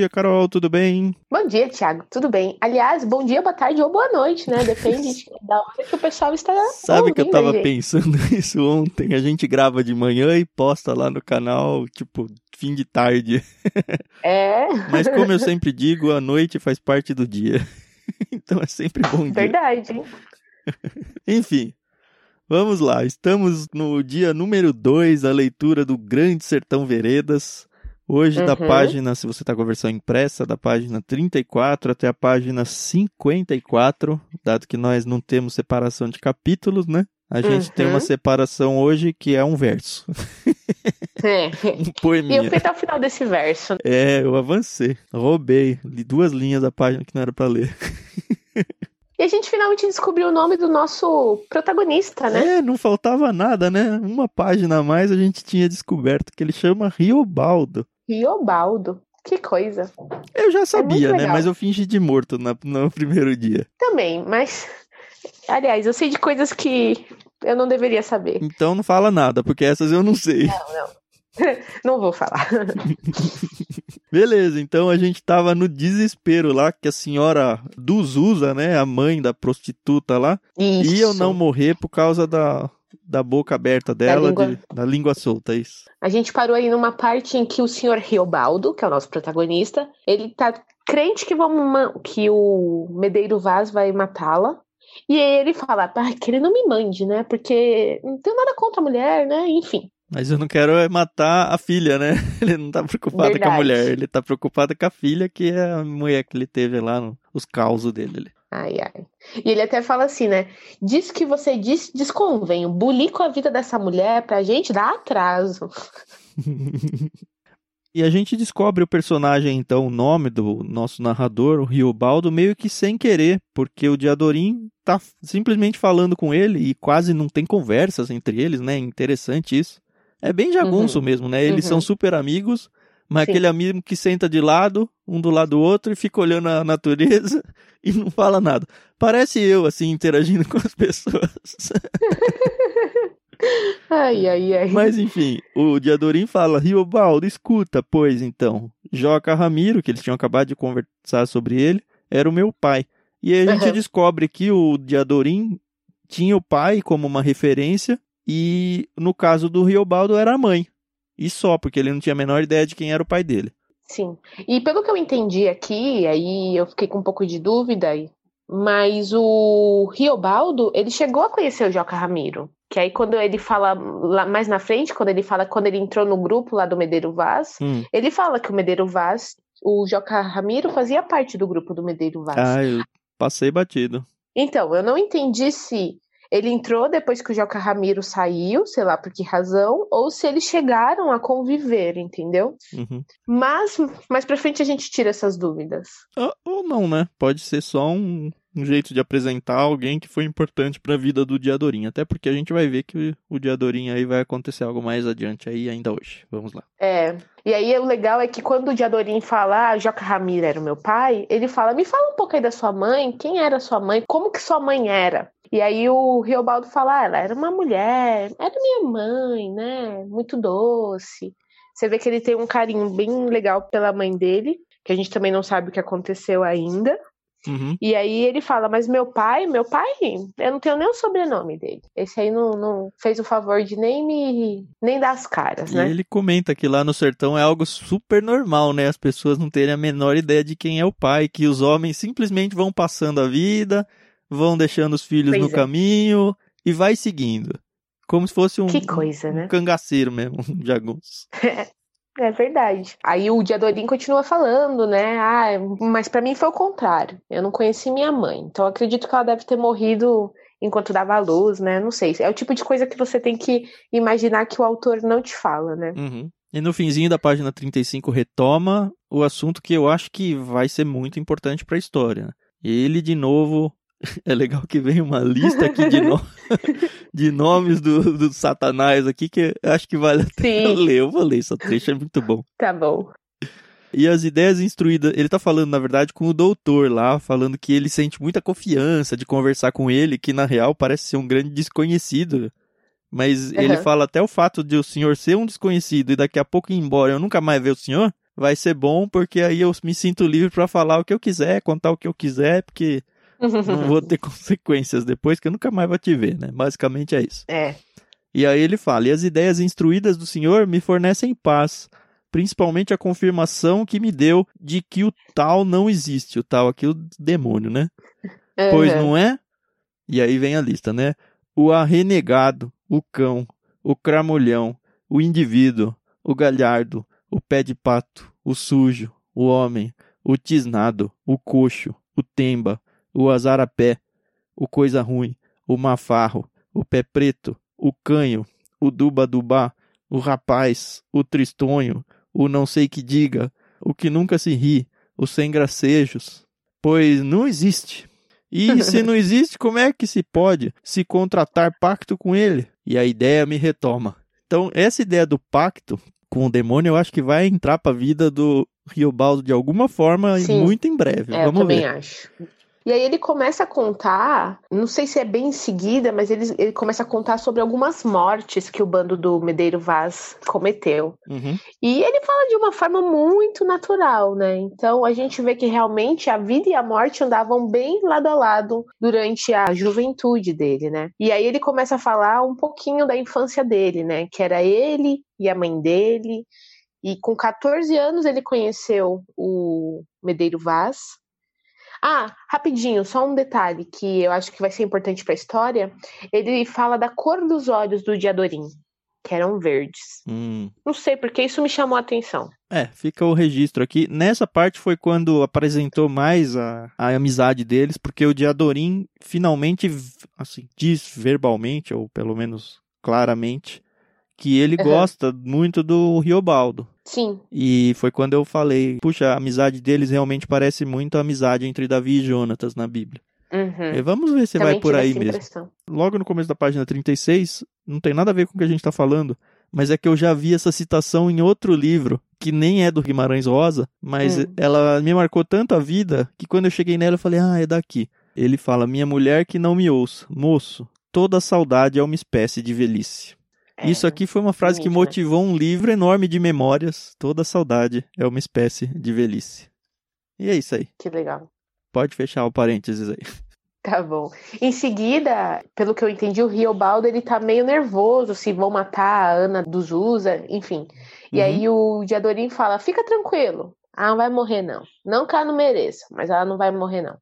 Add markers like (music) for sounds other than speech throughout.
Dia, Carol, tudo bem? Bom dia, Thiago, tudo bem? Aliás, bom dia, boa tarde ou boa noite, né? Depende (laughs) da hora que o pessoal está. Sabe que eu tava pensando (laughs) isso ontem? A gente grava de manhã e posta lá no canal, tipo, fim de tarde. (laughs) É. Mas como eu sempre digo, a noite faz parte do dia. Então é sempre bom dia. Verdade. Enfim, vamos lá. Estamos no dia número 2 da leitura do Grande Sertão Veredas. Hoje, uhum. da página, se você está com a versão impressa, da página 34 até a página 54, dado que nós não temos separação de capítulos, né? A gente uhum. tem uma uhum. separação hoje que é um verso. É. um poeminha. E eu fui até o final desse verso. É, eu avancei. Roubei. Li duas linhas da página que não era para ler. (laughs) E a gente finalmente descobriu o nome do nosso protagonista, né? É, não faltava nada, né? Uma página a mais a gente tinha descoberto que ele chama Riobaldo. Riobaldo. Que coisa. Eu já é sabia, é né? Mas eu fingi de morto na, no (laughs) primeiro dia. Também, mas. Aliás, eu sei de coisas que eu não deveria saber. Então não fala nada, porque essas eu não sei. Não, não. (laughs) Não vou falar. (laughs) Beleza, então a gente tava no desespero lá que a senhora Duzusa, né, a mãe da prostituta lá, isso. ia não morrer por causa da, da boca aberta dela, da língua... De, da língua solta, é isso. A gente parou aí numa parte em que o senhor Riobaldo, que é o nosso protagonista, ele tá crente que, vamos, que o Medeiro Vaz vai matá-la. E aí ele fala, ah, que ele não me mande, né? Porque não tenho nada contra a mulher, né? Enfim. Mas eu não quero é matar a filha, né? (laughs) Ele não tá preocupado Verdade. com a mulher, ele tá preocupado com a filha, que é a mulher que ele teve lá, os causos dele. Ai, ai. E ele até fala assim, né? Diz que você diz, desconvém. Bulir com a vida dessa mulher pra gente dá atraso. (laughs) e a gente descobre o personagem, então, o nome do nosso narrador, o Riobaldo, meio que sem querer, porque o Diadorim tá simplesmente falando com ele e quase não tem conversas entre eles, né? Interessante isso. É bem jagunço uhum. mesmo, né? Eles uhum. são super amigos, mas Sim. aquele amigo que senta de lado, um do lado do outro, e fica olhando a natureza (laughs) e não fala nada. Parece eu, assim, interagindo (laughs) com as pessoas. (laughs) ai, ai, ai. Mas enfim, o Diadorim fala: Riobaldo, escuta, pois então. Joca Ramiro, que eles tinham acabado de conversar sobre ele, era o meu pai. E aí a gente uhum. descobre que o Diadorim tinha o pai como uma referência e no caso do Riobaldo era a mãe. E só, porque ele não tinha a menor ideia de quem era o pai dele. Sim. E pelo que eu entendi aqui, aí eu fiquei com um pouco de dúvida, mas o Riobaldo, ele chegou a conhecer o Joca Ramiro. Que aí quando ele fala lá mais na frente, quando ele fala quando ele entrou no grupo lá do Medeiro Vaz, hum. ele fala que o Medeiro Vaz, o Joca Ramiro fazia parte do grupo do Medeiro Vaz. Ah, eu passei batido. Então, eu não entendi se ele entrou depois que o Joca Ramiro saiu, sei lá por que razão, ou se eles chegaram a conviver, entendeu? Uhum. Mas mais pra frente a gente tira essas dúvidas. Ou, ou não, né? Pode ser só um, um jeito de apresentar alguém que foi importante para a vida do Diadorim. Até porque a gente vai ver que o Diadorim aí vai acontecer algo mais adiante aí ainda hoje. Vamos lá. É. E aí o legal é que quando o Diadorim fala, ah, Joca Ramiro era o meu pai, ele fala, me fala um pouco aí da sua mãe, quem era sua mãe, como que sua mãe era? E aí o Riobaldo fala, ah, ela era uma mulher, era minha mãe, né? Muito doce. Você vê que ele tem um carinho bem legal pela mãe dele, que a gente também não sabe o que aconteceu ainda. Uhum. E aí ele fala, mas meu pai, meu pai, eu não tenho nem o sobrenome dele. Esse aí não, não fez o favor de nem me nem dar as caras, né? E ele comenta que lá no sertão é algo super normal, né? As pessoas não terem a menor ideia de quem é o pai, que os homens simplesmente vão passando a vida, vão deixando os filhos pois no é. caminho e vai seguindo. Como se fosse um, que coisa, né? um cangaceiro mesmo, (laughs) um jagunço. (laughs) É verdade. Aí o Diadorim continua falando, né? Ah, mas para mim foi o contrário. Eu não conheci minha mãe. Então acredito que ela deve ter morrido enquanto dava luz, né? Não sei. É o tipo de coisa que você tem que imaginar que o autor não te fala, né? Uhum. E no finzinho da página 35 retoma o assunto que eu acho que vai ser muito importante para a história. Ele de novo (laughs) é legal que vem uma lista aqui de, no... (laughs) de nomes do, do Satanás aqui que acho que vale até eu (laughs) ler. Eu vou ler essa trecha, é muito bom. Tá bom. E as ideias instruídas, ele tá falando, na verdade, com o doutor lá, falando que ele sente muita confiança de conversar com ele, que na real parece ser um grande desconhecido. Mas uhum. ele fala até o fato de o senhor ser um desconhecido e daqui a pouco ir embora eu nunca mais ver o senhor, vai ser bom porque aí eu me sinto livre para falar o que eu quiser, contar o que eu quiser, porque não vou ter (laughs) consequências depois que eu nunca mais vou te ver, né? Basicamente é isso. É. E aí ele fala: E as ideias instruídas do Senhor me fornecem paz, principalmente a confirmação que me deu de que o tal não existe, o tal aqui, o demônio, né? Uhum. Pois não é? E aí vem a lista, né? O arrenegado, o cão, o cramolhão, o indivíduo, o galhardo, o pé de pato, o sujo, o homem, o tisnado, o coxo, o temba, o azarapé, o coisa ruim, o mafarro, o pé preto, o canho, o duba-dubá, o rapaz, o tristonho, o não sei que diga, o que nunca se ri, os sem gracejos, pois não existe. E se (laughs) não existe, como é que se pode se contratar pacto com ele? E a ideia me retoma. Então, essa ideia do pacto com o demônio, eu acho que vai entrar para a vida do Riobaldo de alguma forma Sim. muito em breve. É, Vamos eu também ver. acho. E aí ele começa a contar, não sei se é bem em seguida, mas ele, ele começa a contar sobre algumas mortes que o bando do Medeiro Vaz cometeu. Uhum. E ele fala de uma forma muito natural, né? Então a gente vê que realmente a vida e a morte andavam bem lado a lado durante a juventude dele, né? E aí ele começa a falar um pouquinho da infância dele, né? Que era ele e a mãe dele. E com 14 anos ele conheceu o Medeiro Vaz, ah, rapidinho, só um detalhe que eu acho que vai ser importante para a história. Ele fala da cor dos olhos do Diadorim, que eram verdes. Hum. Não sei porque isso me chamou a atenção. É, fica o registro aqui. Nessa parte foi quando apresentou mais a, a amizade deles, porque o Diadorim finalmente, assim, diz verbalmente, ou pelo menos claramente, que ele uhum. gosta muito do Riobaldo. Sim. E foi quando eu falei, puxa, a amizade deles realmente parece muito a amizade entre Davi e Jonatas na Bíblia. Uhum. E vamos ver se Também vai por aí mesmo. Impressão. Logo no começo da página 36, não tem nada a ver com o que a gente está falando, mas é que eu já vi essa citação em outro livro, que nem é do Guimarães Rosa, mas hum. ela me marcou tanto a vida que quando eu cheguei nela eu falei, ah, é daqui. Ele fala: Minha mulher que não me ouça, moço, toda saudade é uma espécie de velhice. É, Isso aqui foi uma frase que né? motivou um livro enorme de memórias. Toda saudade é uma espécie de velhice. E é isso aí. Que legal. Pode fechar o parênteses aí. (laughs) Tá bom. Em seguida, pelo que eu entendi, o Riobaldo ele tá meio nervoso se vão matar a Ana do Zusa, enfim. E uhum. aí o Diadorim fala: fica tranquilo, ela não vai morrer, não. Não que ela não mereça, mas ela não vai morrer, não.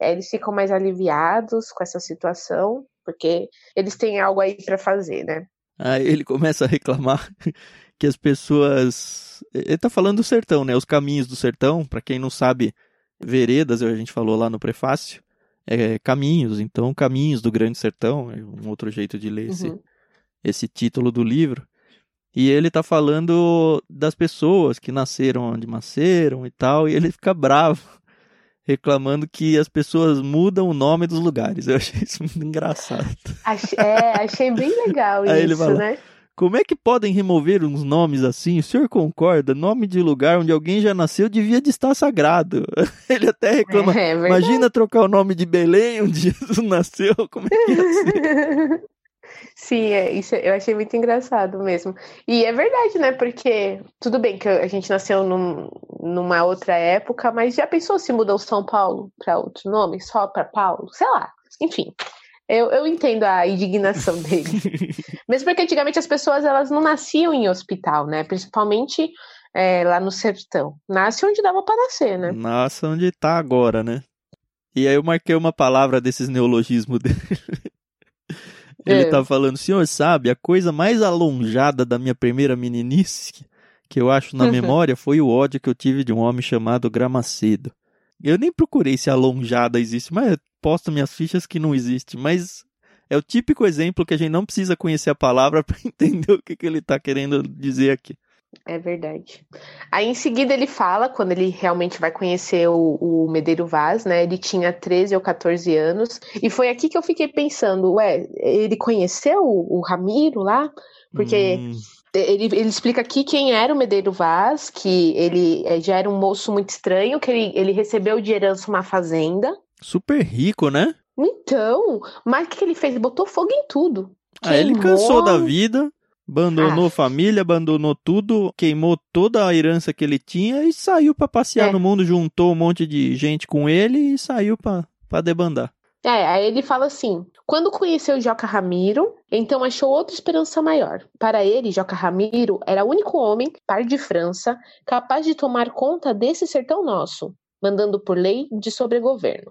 Aí eles ficam mais aliviados com essa situação, porque eles têm algo aí para fazer, né? Aí ele começa a reclamar (laughs) que as pessoas. Ele tá falando do sertão, né? Os caminhos do sertão, para quem não sabe, veredas, a gente falou lá no prefácio, é caminhos, então caminhos do Grande Sertão, é um outro jeito de ler uhum. esse, esse título do livro. E ele tá falando das pessoas que nasceram onde nasceram e tal, e ele fica bravo reclamando que as pessoas mudam o nome dos lugares. Eu achei isso muito engraçado. Achei, é, achei bem legal isso, fala, né? Como é que podem remover uns nomes assim? O senhor concorda? Nome de lugar onde alguém já nasceu devia de estar sagrado. (laughs) Ele até reclama. É, é Imagina trocar o nome de Belém onde (laughs) Jesus nasceu. Como é que ia ser? (laughs) Sim, é, isso eu achei muito engraçado mesmo. E é verdade, né? Porque tudo bem que a gente nasceu num, numa outra época, mas já pensou se mudou São Paulo para outro nome, só para Paulo? Sei lá. Enfim, eu, eu entendo a indignação (laughs) dele. Mesmo porque antigamente as pessoas elas não nasciam em hospital, né? Principalmente é, lá no sertão. Nasce onde dava para nascer, né? Nasce onde tá agora, né? E aí eu marquei uma palavra desses neologismos (laughs) dele. Ele é. tá falando, senhor sabe, a coisa mais alonjada da minha primeira meninice, que eu acho na (laughs) memória, foi o ódio que eu tive de um homem chamado Gramacedo. Eu nem procurei se alonjada existe, mas posto minhas fichas que não existe. Mas é o típico exemplo que a gente não precisa conhecer a palavra (laughs) para entender o que, que ele tá querendo dizer aqui. É verdade. Aí em seguida ele fala, quando ele realmente vai conhecer o, o, Medeiro Vaz, né? Ele tinha 13 ou 14 anos. E foi aqui que eu fiquei pensando, ué, ele conheceu o, o Ramiro lá? Porque hum. ele, ele explica aqui quem era o Medeiro Vaz, que ele eh, já era um moço muito estranho, que ele, ele recebeu de herança uma fazenda. Super rico, né? Então, mas o que ele fez? Ele botou fogo em tudo. Ah, ele cansou da vida, Abandonou ah. família, abandonou tudo, queimou toda a herança que ele tinha e saiu para passear é. no mundo, juntou um monte de gente com ele e saiu para debandar. É, aí ele fala assim: quando conheceu Joca Ramiro, então achou outra esperança maior. Para ele, Joca Ramiro era o único homem, par de França, capaz de tomar conta desse sertão nosso, mandando por lei de sobregoverno.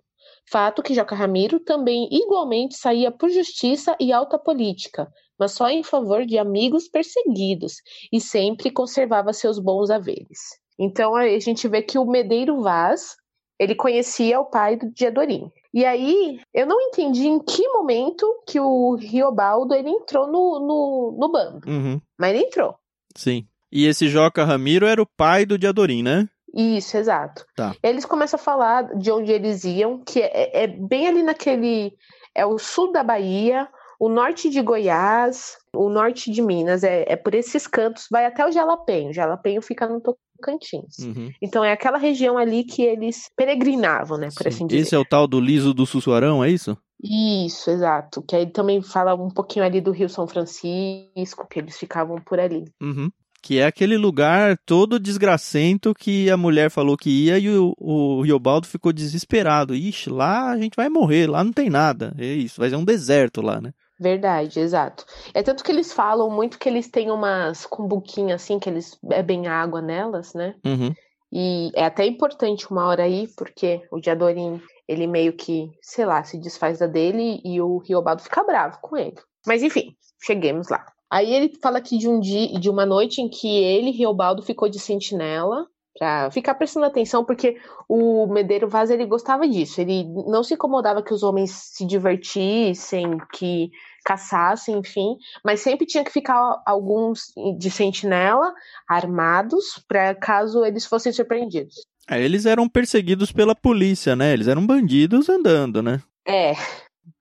Fato que Joca Ramiro também igualmente saía por justiça e alta política, mas só em favor de amigos perseguidos e sempre conservava seus bons haveres. Então a gente vê que o Medeiro Vaz ele conhecia o pai do Diadorim. E aí, eu não entendi em que momento que o Riobaldo ele entrou no, no, no bando. Uhum. Mas ele entrou. Sim. E esse Joca Ramiro era o pai do Diadorim, né? Isso, exato. Tá. Eles começam a falar de onde eles iam, que é, é bem ali naquele. É o sul da Bahia, o norte de Goiás, o norte de Minas, é, é por esses cantos, vai até o Jalapenho. O Jalapenho fica no Tocantins. Uhum. Então é aquela região ali que eles peregrinavam, né? Por Sim. assim dizer. Esse é o tal do liso do Sussuarão, é isso? Isso, exato. Que aí também fala um pouquinho ali do Rio São Francisco, que eles ficavam por ali. Uhum. Que é aquele lugar todo desgracento que a mulher falou que ia e o, o Riobaldo ficou desesperado. Ixi, lá a gente vai morrer, lá não tem nada. É isso, vai ser um deserto lá, né? Verdade, exato. É tanto que eles falam muito que eles têm umas cumbuquinhas assim, que eles bebem água nelas, né? Uhum. E é até importante uma hora aí, porque o Diadorim, ele meio que, sei lá, se desfaz da dele e o Riobado fica bravo com ele. Mas enfim, cheguemos lá. Aí ele fala aqui de um dia, de uma noite em que ele, Riobaldo, ficou de sentinela para ficar prestando atenção, porque o Medeiro Vaz ele gostava disso. Ele não se incomodava que os homens se divertissem, que caçassem, enfim, mas sempre tinha que ficar alguns de sentinela armados para caso eles fossem surpreendidos. É, eles eram perseguidos pela polícia, né? Eles eram bandidos andando, né? É.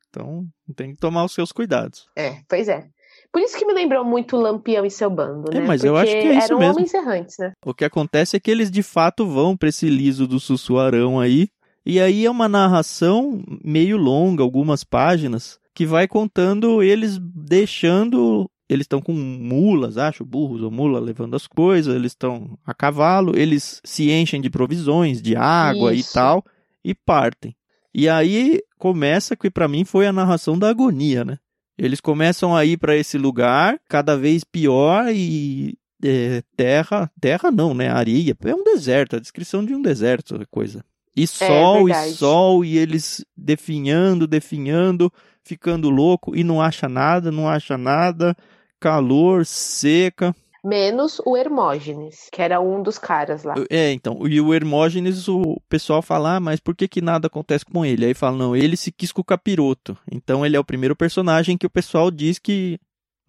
Então tem que tomar os seus cuidados. É, pois é. Por isso que me lembrou muito Lampião e seu bando, é, né? É, mas Porque eu acho que é isso eram mesmo. homens errantes, né? O que acontece é que eles de fato vão para esse liso do Sussuarão aí. E aí é uma narração meio longa, algumas páginas, que vai contando eles deixando. Eles estão com mulas, acho, burros ou mula levando as coisas, eles estão a cavalo, eles se enchem de provisões, de água Isso. e tal, e partem. E aí começa que para mim foi a narração da agonia, né? Eles começam a ir para esse lugar cada vez pior e é, terra, terra não, né? Areia, é um deserto, a descrição de um deserto, coisa. E é sol, é e sol, e eles definhando, definhando, ficando louco e não acha nada, não acha nada, calor, seca. Menos o Hermógenes, que era um dos caras lá. É, então. E o Hermógenes, o pessoal fala, ah, mas por que, que nada acontece com ele? Aí fala, não, ele se quis com o capiroto. Então ele é o primeiro personagem que o pessoal diz que,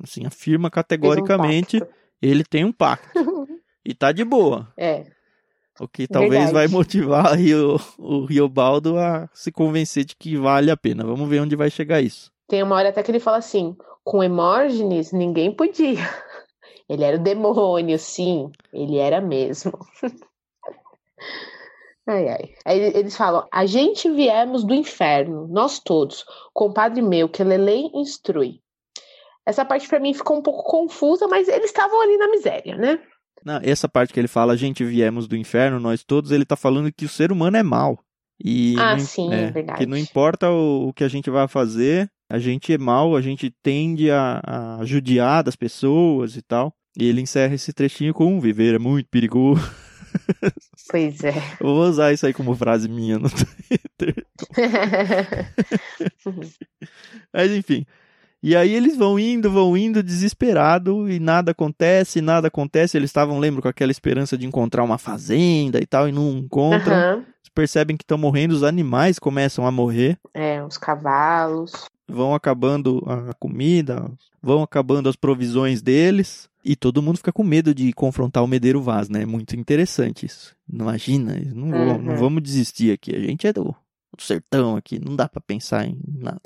assim, afirma categoricamente, um ele tem um pacto. (laughs) e tá de boa. É. O que talvez Verdade. vai motivar o, o Riobaldo a se convencer de que vale a pena. Vamos ver onde vai chegar isso. Tem uma hora até que ele fala assim: com Hermógenes ninguém podia. (laughs) Ele era o demônio, sim, ele era mesmo. (laughs) ai, ai. Aí eles falam: a gente viemos do inferno, nós todos, compadre meu, que Lelei instrui. Essa parte para mim ficou um pouco confusa, mas eles estavam ali na miséria, né? Não, essa parte que ele fala, a gente viemos do inferno, nós todos, ele tá falando que o ser humano é mau. E ah, não, sim, é, verdade. Que não importa o, o, que a gente vai fazer, a gente é mau, a gente tende a, a judiar das pessoas e tal. E ele encerra esse trechinho com viver é muito perigoso. (laughs) Pois é. Eu vou usar isso aí como frase minha no (laughs) Twitter. (laughs) Mas enfim. E aí eles vão indo, vão indo desesperado e nada acontece, nada acontece. Eles estavam, lembro, com aquela esperança de encontrar uma fazenda e tal, e não encontram. Uhum. Percebem que estão morrendo, os animais começam a morrer. É, os cavalos. Vão acabando a comida, vão acabando as provisões deles. E todo mundo fica com medo de confrontar o Medeiro Vaz, né? Muito interessante isso. Imagina, não, uhum. não vamos desistir aqui. A gente é do, do sertão aqui, não dá para pensar em nada.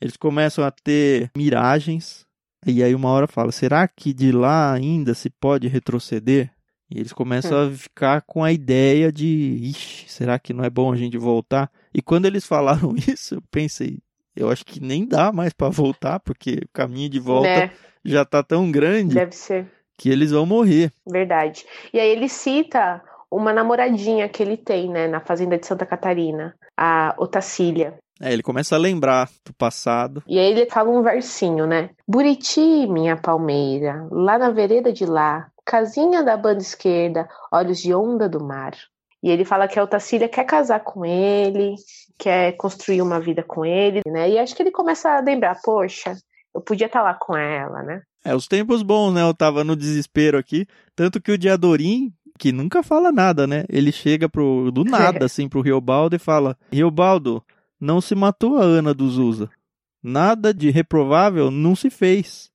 Eles começam a ter miragens. E aí uma hora fala: será que de lá ainda se pode retroceder? E eles começam hum. a ficar com a ideia de, ixi, será que não é bom a gente voltar? E quando eles (laughs) falaram isso, eu pensei, eu acho que nem dá mais para voltar, porque o caminho de volta é. já tá tão grande. Deve ser. Que eles vão morrer. Verdade. E aí ele cita uma namoradinha que ele tem, né, na fazenda de Santa Catarina, a Otacília. É, ele começa a lembrar do passado. E aí ele fala um versinho, né? Buriti, minha palmeira, lá na vereda de lá, casinha da banda esquerda, olhos de onda do mar. E ele fala que a Otacília quer casar com ele, quer construir uma vida com ele, né? E acho que ele começa a lembrar, poxa, eu podia estar tá lá com ela, né? É, os tempos bons, né? Eu tava no desespero aqui, tanto que o Diadorim, que nunca fala nada, né? Ele chega pro do nada (laughs) assim pro Riobaldo e fala: "Riobaldo, não se matou a Ana dos Usa. Nada de reprovável não se fez.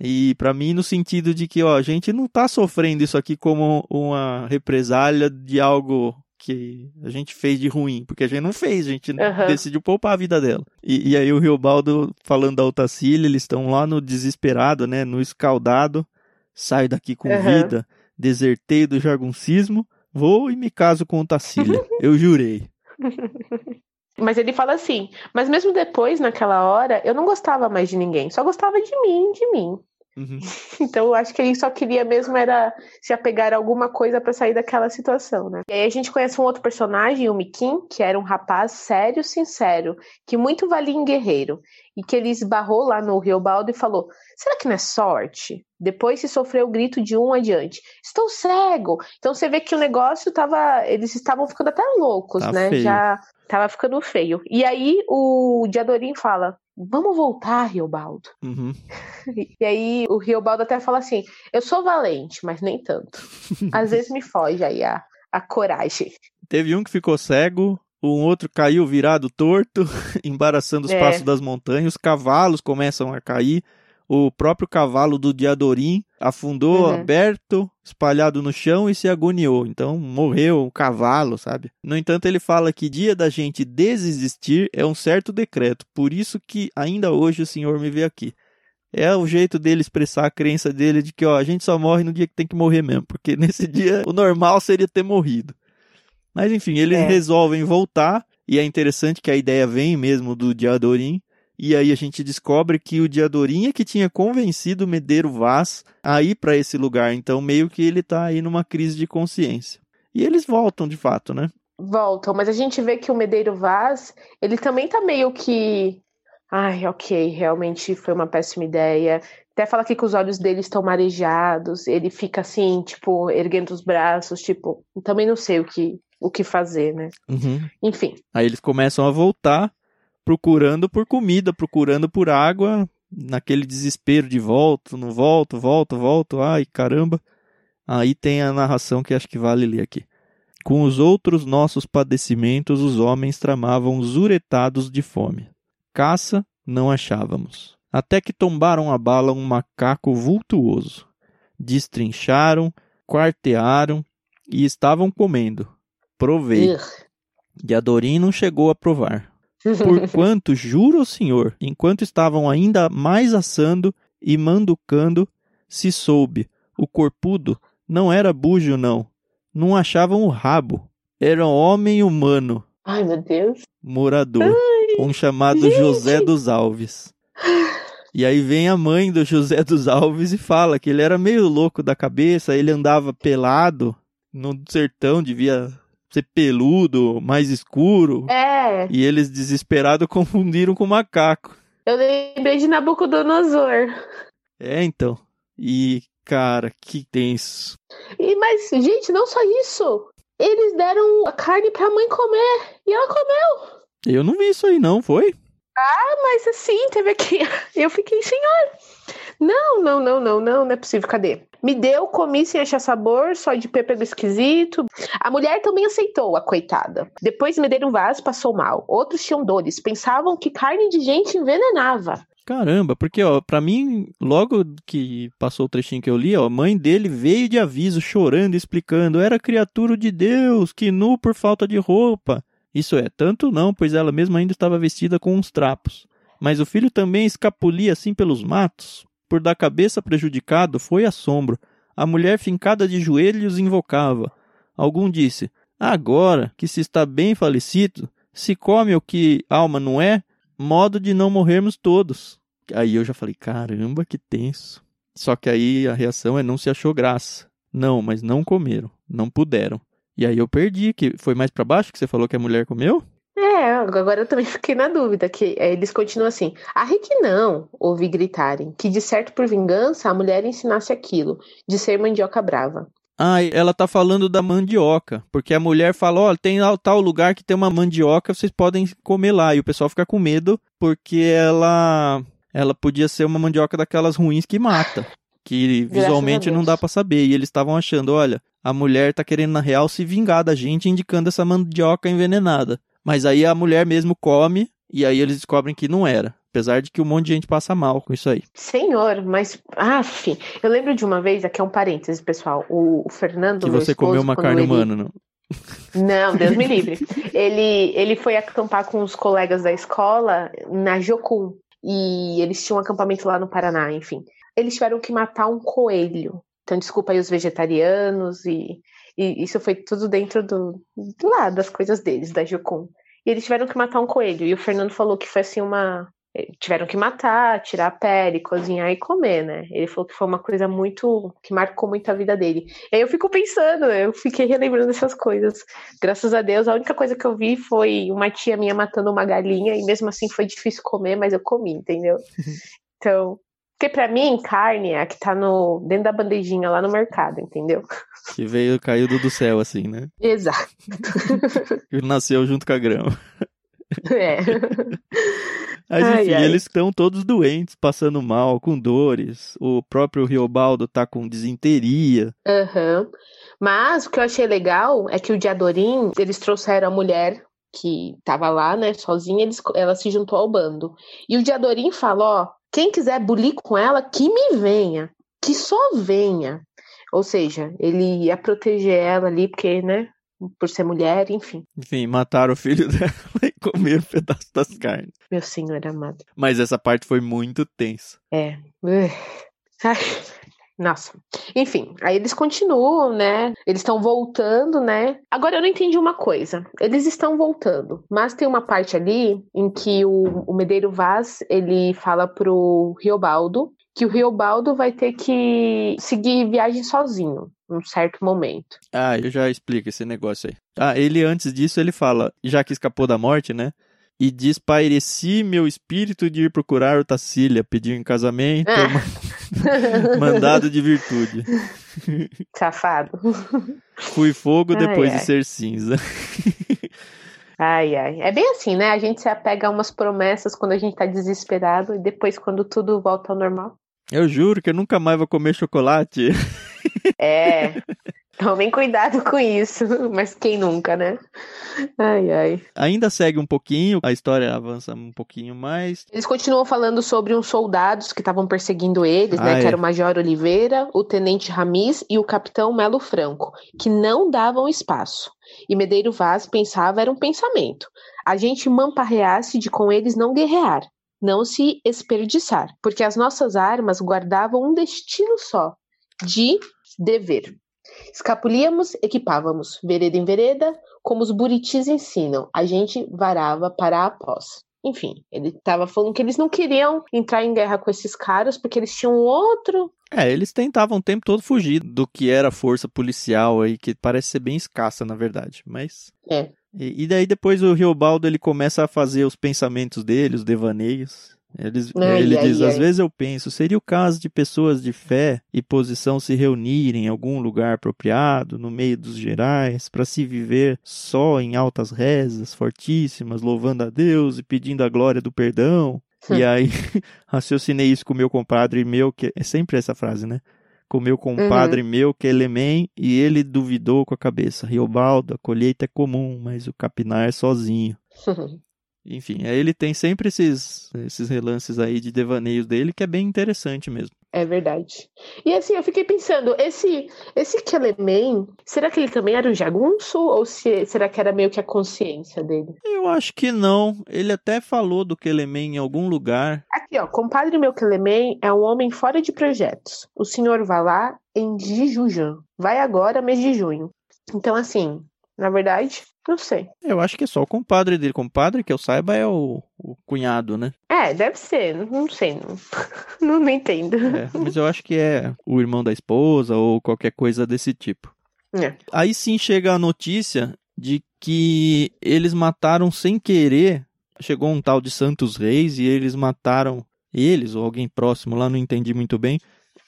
E para mim no sentido de que, ó, a gente não tá sofrendo isso aqui como uma represália de algo que a gente fez de ruim, porque a gente não fez, a gente uhum. decidiu poupar a vida dela. E, e aí o Riobaldo falando da Otacília, eles estão lá no desesperado, né, no escaldado, saio daqui com uhum. vida, desertei do jargoncismo, vou e me caso com Otacília, eu jurei. (laughs) Mas ele fala assim: mas mesmo depois, naquela hora, eu não gostava mais de ninguém, só gostava de mim, de mim. Uhum. (laughs) Então eu acho que ele só queria mesmo era se apegar a alguma coisa para sair daquela situação, né? E aí a gente conhece um outro personagem, o Miquim, que era um rapaz sério, sincero, que muito valia em guerreiro, e que ele esbarrou lá no Rio Baldo e falou: será que não é sorte? Depois se sofreu o grito de um adiante: estou cego. Então você vê que o negócio tava. Eles estavam ficando até loucos, tá né? Feio. Já tava ficando feio. E aí o Diadorim fala: vamos voltar, Riobaldo. Uhum. (laughs) E aí o Riobaldo até fala assim: eu sou valente, mas nem tanto. Às vezes me foge aí a, a coragem. Teve um que ficou cego, um outro caiu virado torto, (laughs) embaraçando os é. passos das montanhas, os cavalos começam a cair o próprio cavalo do Diadorim afundou uhum. aberto, espalhado no chão e se agoniou. Então morreu o cavalo, sabe? No entanto, ele fala que dia da gente desistir é um certo decreto. Por isso que ainda hoje o Senhor me vê aqui. É o jeito dele expressar a crença dele de que ó, a gente só morre no dia que tem que morrer mesmo, porque (laughs) nesse dia o normal seria ter morrido. Mas enfim, eles é. resolvem voltar e é interessante que a ideia vem mesmo do Diadorim e aí a gente descobre que o Diadorim é que tinha convencido o Medeiro Vaz a ir para esse lugar. Então, meio que ele está aí numa crise de consciência. E eles voltam, de fato, né? Voltam, mas a gente vê que o Medeiro Vaz, ele também tá meio que. Ai, ok, realmente foi uma péssima ideia. Até fala aqui que os olhos dele estão marejados, ele fica assim, tipo, erguendo os braços, tipo, também não sei o que, o que fazer, né? Uhum. Enfim. Aí eles começam a voltar procurando por comida, procurando por água, naquele desespero de volto, não volto, volto, volto, ai caramba. Aí tem a narração que acho que vale ler aqui. Com os outros nossos padecimentos, os homens tramavam zuretados de fome. Caça não achávamos. Até que tombaram a bala um macaco vultuoso. Destrincharam, quartearam e estavam comendo. Provei. E a Dorin não chegou a provar. Porquanto, (laughs) juro ao Senhor, enquanto estavam ainda mais assando e manducando, se soube, o corpudo não era bujo, não. Não achavam o rabo. Era homem humano. Ai, meu Deus. Morador. Ai, um chamado gente. José dos Alves. E aí vem a mãe do José dos Alves e fala que ele era meio louco da cabeça, ele andava pelado no sertão, devia ser peludo, mais escuro. É. E eles, desesperados, (laughs) confundiram com macaco. Eu lembrei de Nabucodonosor. É, então. E, cara, que tenso. E, mas, gente, não só isso. Eles deram a carne pra mãe comer. E ela comeu. Eu não vi isso aí, não, foi? Ah, mas assim, teve aqui. (laughs) Eu fiquei, senhor. Não, não, não, não, não, não é possível. Cadê? Me deu, comi sem achar sabor, só de pêssego esquisito. A mulher também aceitou, a coitada. Depois me deram um vaso, passou mal. Outros tinham dores, pensavam que carne de gente envenenava. Caramba, porque, ó, pra mim, logo que passou o trechinho que eu li, ó, a mãe dele veio de aviso, chorando, explicando, era criatura de Deus, que nu por falta de roupa. Isso é, tanto não, pois ela mesma ainda estava vestida com uns trapos. Mas o filho também escapulia assim pelos matos. Por da cabeça prejudicado foi assombro. A mulher fincada de joelhos invocava. Algum disse: Agora que se está bem falecido, se come o que alma não é, modo de não morrermos todos. Aí eu já falei: caramba, que tenso. Só que aí a reação é: não se achou graça. Não, mas não comeram, não puderam. E aí eu perdi, que foi mais para baixo que você falou que a mulher comeu? É, agora eu também (laughs) fiquei na dúvida, que é, eles continuam assim. A Rick não, ouvi gritarem, que de certo por vingança a mulher ensinasse aquilo, de ser mandioca brava. Ah, ela tá falando da mandioca, porque a mulher fala, ó, oh, tem tal lugar que tem uma mandioca, vocês podem comer lá, e o pessoal fica com medo, porque ela ela podia ser uma mandioca daquelas ruins que mata, que visualmente não dá para saber, e eles estavam achando, olha, a mulher tá querendo na real se vingar da gente, indicando essa mandioca envenenada. Mas aí a mulher mesmo come e aí eles descobrem que não era. Apesar de que um monte de gente passa mal com isso aí. Senhor, mas. Af, eu lembro de uma vez, aqui é um parênteses, pessoal. O, o Fernando. Que você esposo, comeu uma carne ele... humana, não? Não, Deus me (laughs) livre. ele, ele foi acampar com os colegas da escola na Jocum. E eles tinham um acampamento lá no Paraná, enfim. Eles tiveram que matar um coelho. Então, desculpa aí os vegetarianos e e isso foi tudo dentro do, do lá das coisas deles, da Jocum. E eles tiveram que matar um coelho. E o Fernando falou que foi assim uma. Eh, tiveram que matar, tirar a pele, cozinhar e comer, né? Ele falou que foi uma coisa muito. que marcou muito a vida dele. E aí eu fico pensando, eu fiquei relembrando essas coisas. Graças a Deus, a única coisa que eu vi foi uma tia minha matando uma galinha, e mesmo assim foi difícil comer, mas eu comi, entendeu? (laughs) Então, porque para mim, carne é a que tá no, dentro da bandejinha lá no mercado, entendeu? Que veio, caiu do céu, assim, né? Exato. (laughs) Nasceu junto com a grama. É. Mas enfim, ai, ai. eles estão todos doentes, passando mal, com dores. O próprio Riobaldo tá com disenteria. Uhum. Mas o que eu achei legal é que o Diadorim, eles trouxeram a mulher que tava lá, né, sozinha, eles, ela se juntou ao bando. E o Diadorim fala, ó, quem quiser bulir com ela, que me venha, que só venha. Ou seja, ele ia proteger ela ali, porque, né, por ser mulher, enfim. Enfim, mataram o filho (laughs) dela e comeram um pedaço das carnes. Meu senhor amado. Mas essa parte foi muito tensa. É. Ai, nossa. Enfim, aí eles continuam, né? Eles estão voltando, né? Agora eu não entendi uma coisa. Eles estão voltando, mas tem uma parte ali em que o, o Medeiro Vaz ele fala pro Riobaldo que o Riobaldo vai ter que seguir viagem sozinho num certo momento. Ah, eu já explico esse negócio aí. Ah, ele antes disso ele fala, já que escapou da morte, né? E diz: Paireci meu espírito de ir procurar o Tacília, pedir em casamento, ah. (laughs) mandado de virtude. (laughs) Safado. Fui fogo depois ai, de ai. ser cinza. Ai, ai. É bem assim, né? A gente se apega a umas promessas quando a gente tá desesperado e depois, quando tudo volta ao normal. Eu juro que eu nunca mais vou comer chocolate. É. (laughs) Tomem cuidado com isso, (laughs) mas quem nunca, né? Ai, ai. Ainda segue um pouquinho, a história avança um pouquinho mais. Eles continuam falando sobre uns soldados que estavam perseguindo eles, né? Que era o Major Oliveira, o Tenente Ramiz e o Capitão Melo Franco, que não davam espaço. E Medeiro Vaz pensava era um pensamento. A gente mamparreasse de com eles não guerrear, não se esperdiçar, porque as nossas armas guardavam um destino só, de dever. Escapulíamos, equipávamos, vereda em vereda, como os buritis ensinam, a gente varava para a pós. enfim, ele estava falando que eles não queriam entrar em guerra com esses caras porque eles tinham outro. É, eles tentavam o tempo todo fugir do que era a força policial aí, que parece ser bem escassa, na verdade. Mas. É. E, e daí depois o Riobaldo ele começa a fazer os pensamentos dele, os devaneios. Eles, Ai, ele ai, diz: às vezes eu penso, seria o caso de pessoas de fé e posição se reunirem em algum lugar apropriado, no meio dos gerais, para se viver só em altas rezas fortíssimas, louvando a Deus e pedindo a glória do perdão. Hum. E aí, (laughs) raciocinei isso com o meu compadre meu, que é sempre essa frase, né? Com o meu compadre Uhum. meu, que é Elemém, e ele duvidou com a cabeça: Riobaldo, a colheita é comum, mas o capinar é sozinho. (laughs) Enfim, aí ele tem sempre esses, esses relances aí de devaneios dele que é bem interessante mesmo. É verdade. E assim, eu fiquei pensando, esse esse Kelemen, será que ele também era um jagunço? Ou se, será que era meio que a consciência dele? Eu acho que não. Ele até falou do Kelemen em algum lugar. Aqui, ó, compadre meu Kelemen é um homem fora de projetos. O senhor vai lá em Jijujan. Vai agora, mês de junho. Então, assim, na verdade, não sei. Eu acho que é só o compadre dele. Compadre, que eu saiba, é o, o cunhado, né? É, deve ser, não- não sei, não, (laughs) não, entendo. É, mas eu acho que é o irmão da esposa ou qualquer coisa desse tipo. É. Aí sim chega a notícia de que eles mataram sem querer. Chegou um tal de Santos Reis e eles mataram eles ou alguém próximo lá, não entendi muito bem.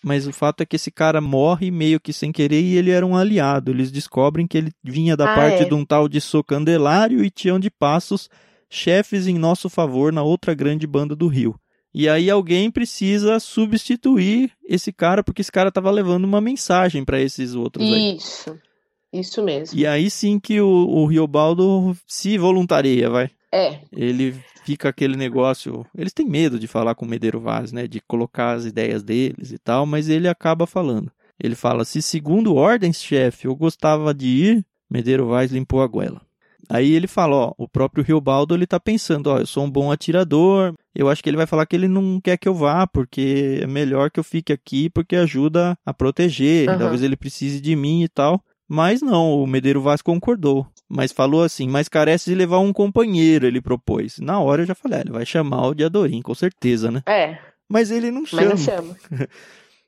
Mas o fato é que esse cara morre meio que sem querer e ele era um aliado. Eles descobrem que ele vinha da Ah, parte é. de um tal de Socandelário e Tião de Passos, chefes em nosso favor na outra grande banda do Rio. E aí alguém precisa substituir esse cara, porque esse cara tava levando uma mensagem para esses outros aí. Isso, isso mesmo. E aí sim que o, o Riobaldo se voluntaria, vai. É, Ele fica aquele negócio. Eles têm medo de falar com o Medeiro Vaz, né? De colocar as ideias deles e tal, mas ele acaba falando. Ele fala: se segundo ordens, chefe, eu gostava de ir, Medeiro Vaz limpou a goela. Aí ele fala, ó, o próprio Riobaldo ele tá pensando, ó, eu sou um bom atirador, eu acho que ele vai falar que ele não quer que eu vá, porque é melhor que eu fique aqui, porque ajuda a proteger, Aham. talvez ele precise de mim e tal. Mas não, o Medeiro Vaz concordou. Mas falou assim, mas carece de levar um companheiro, ele propôs. Na hora eu já falei, ah, ele vai chamar o Diadorim, com certeza, né? é, Mas ele não mas chama. não chama. (laughs)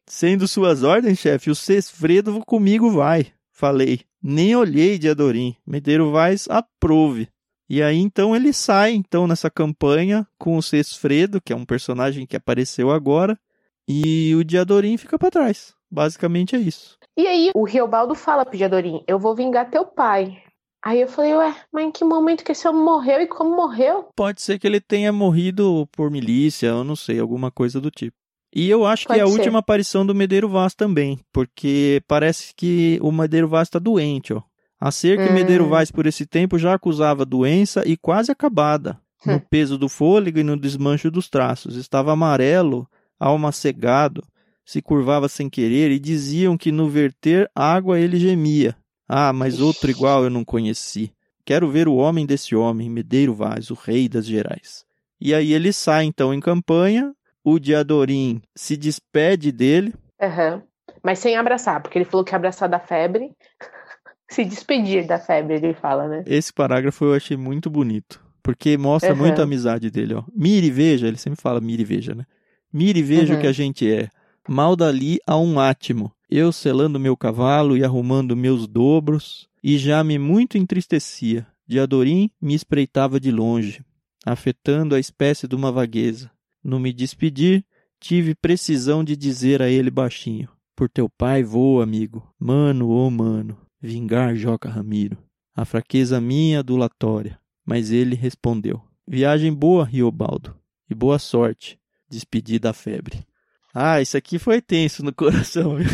Sendo suas ordens, chefe, o Cesfredo comigo vai. Falei. Nem olhei, Diadorim. Medeiro Vaz aprove. E aí então ele sai então nessa campanha com o Cesfredo, que é um personagem que apareceu agora, e o Diadorim fica pra trás. Basicamente é isso. E aí o Riobaldo fala pro Diadorim, eu vou vingar teu pai. Aí eu falei, ué, mas em que momento que esse homem morreu e como morreu? Pode ser que ele tenha morrido por milícia, eu não sei, alguma coisa do tipo. E eu acho que Pode é a ser. última aparição do Medeiro Vaz também, porque parece que o Medeiro Vaz está doente, ó. A cerca Hum. Medeiro Vaz por esse tempo já acusava doença e quase acabada. No Hum. peso do fôlego e no desmancho dos traços. Estava amarelo, alma cegado, se curvava sem querer e diziam que no verter água ele gemia. Ah, mas outro igual eu não conheci. Quero ver o homem desse homem, Medeiro Vaz, o rei das Gerais. E aí ele sai então em campanha, o Diadorim se despede dele, Aham. Mas sem abraçar, porque ele falou que abraçar da febre. (laughs) Se despedir da febre, ele fala, né? Esse parágrafo eu achei muito bonito, porque mostra Aham. muito a amizade dele, ó. Mire e veja, ele sempre fala mire e veja, né? Mire e veja Uhum. o que a gente é. Mal dali a um átimo. Eu selando meu cavalo e arrumando meus dobros, e já me muito entristecia. Diadorim me espreitava de longe, afetando a espécie de uma vagueza. No me despedir, tive precisão de dizer a ele baixinho: Por teu pai vou, amigo. Mano, ô mano, vingar Joca Ramiro. A fraqueza minha adulatória. Mas ele respondeu: Viagem boa, Riobaldo, e boa sorte. Despedi da febre. Ah, isso aqui foi tenso no (laughs) coração, viu?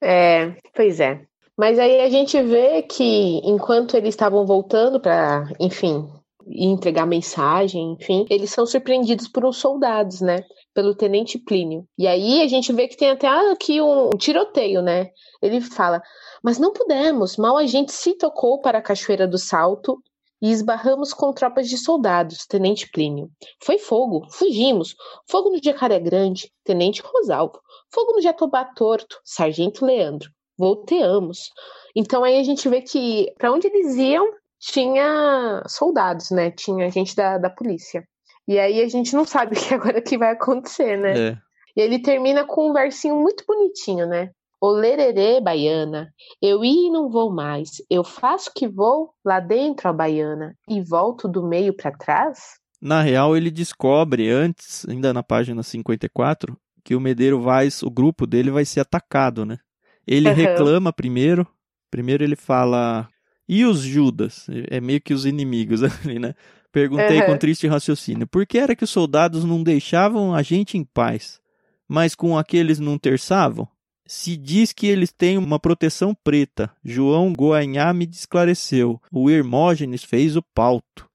É, pois é. Mas aí a gente vê que enquanto eles estavam voltando para, enfim, entregar mensagem, enfim, eles são surpreendidos por uns soldados, né? Pelo tenente Plínio. E aí a gente vê que tem até aqui um tiroteio, né? Ele fala: Mas não pudemos, mal a gente se tocou para a Cachoeira do Salto e esbarramos com tropas de soldados, tenente Plínio. Foi fogo, fugimos. Fogo no Jacaré Grande, tenente Rosalvo. Fogo no Jatobá Torto, sargento Leandro. Volteamos. Então aí a gente vê que para onde eles iam tinha soldados, né? Tinha gente da, da polícia. E aí a gente não sabe o que agora que vai acontecer, né? É. E ele termina com um versinho muito bonitinho, né? O lererê, baiana, eu ir e não vou mais. Eu faço que vou lá dentro, a baiana, e volto do meio para trás? Na real, ele descobre antes, ainda na página 54, que o Medeiro Vaz, o grupo dele vai ser atacado, né? Ele Uhum. reclama primeiro. Primeiro ele fala. E os Judas? É meio que os inimigos (laughs) ali, né? Perguntei Uhum. com triste raciocínio. Por que era que os soldados não deixavam a gente em paz? Mas com aqueles não terçavam? Se diz que eles têm uma proteção preta. João Goanhá me esclareceu. O Hermógenes fez o pauto.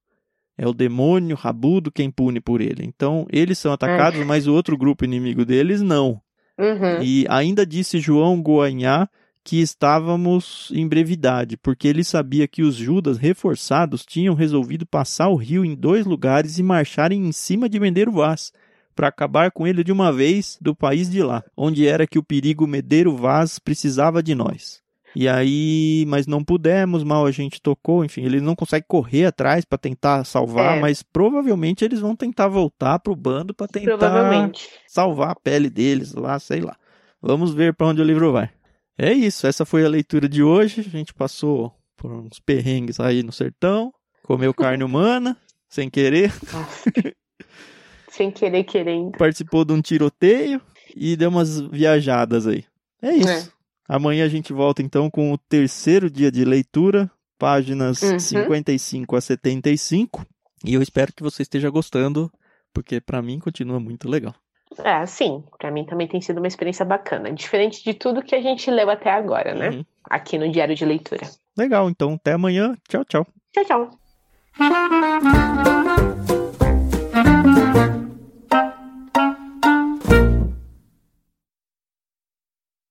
É o demônio rabudo quem pune por ele. Então, eles são atacados, mas o outro grupo inimigo deles não. Uhum. E ainda disse João Goanhá que estávamos em brevidade, porque ele sabia que os Judas reforçados tinham resolvido passar o rio em dois lugares e marcharem em cima de Medeiro Vaz, para acabar com ele de uma vez do país de lá, onde era que o perigo Medeiro Vaz precisava de nós. E aí, mas não pudemos, mal a gente tocou, enfim, eles não conseguem correr atrás para tentar salvar, É. mas provavelmente eles vão tentar voltar pro bando para tentar salvar a pele deles lá, sei lá. Vamos ver para onde o livro vai. É isso, essa foi a leitura de hoje. A gente passou por uns perrengues aí no sertão, comeu carne (laughs) humana, sem querer. Sem querer, querendo. participou de um tiroteio e deu umas viajadas aí. É isso. Amanhã a gente volta então com o terceiro dia de leitura, páginas Uhum. 55 a 75. E eu espero que você esteja gostando, porque para mim continua muito legal. É, sim. Pra mim também tem sido uma experiência bacana. Diferente de tudo que a gente leu até agora, né? Uhum. Aqui no Diário de Leitura. Legal, então até amanhã. Tchau, tchau. Tchau, tchau.